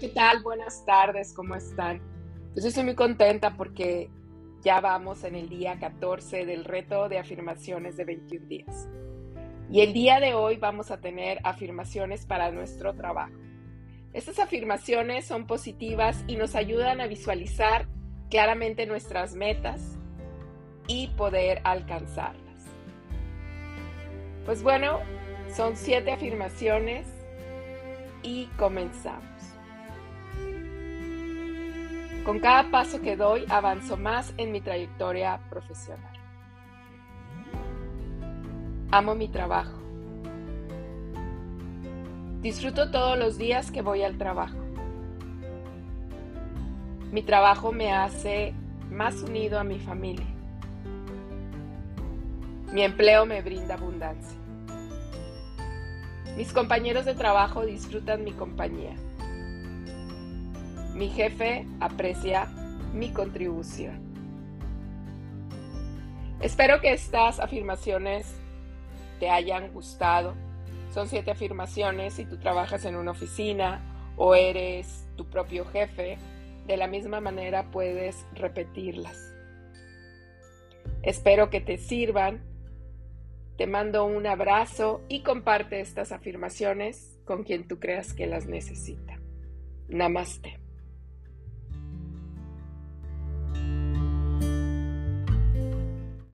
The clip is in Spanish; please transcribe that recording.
¿qué tal? Buenas tardes, ¿cómo están? Pues estoy muy contenta porque ya vamos en el día 14 del reto de afirmaciones de 21 días. Y el día de hoy vamos a tener afirmaciones para nuestro trabajo. Estas afirmaciones son positivas y nos ayudan a visualizar claramente nuestras metas y poder alcanzarlas. Pues bueno, son siete afirmaciones y comenzamos. Con cada paso que doy avanzo más en mi trayectoria profesional. Amo mi trabajo. Disfruto todos los días que voy al trabajo. Mi trabajo me hace más unido a mi familia. Mi empleo me brinda abundancia. Mis compañeros de trabajo disfrutan mi compañía. Mi jefe aprecia mi contribución. Espero que estas afirmaciones te hayan gustado. Son siete afirmaciones si tú trabajas en una oficina o eres tu propio jefe. De la misma manera puedes repetirlas. Espero que te sirvan. Te mando un abrazo y comparte estas afirmaciones con quien tú creas que las necesita. Namaste.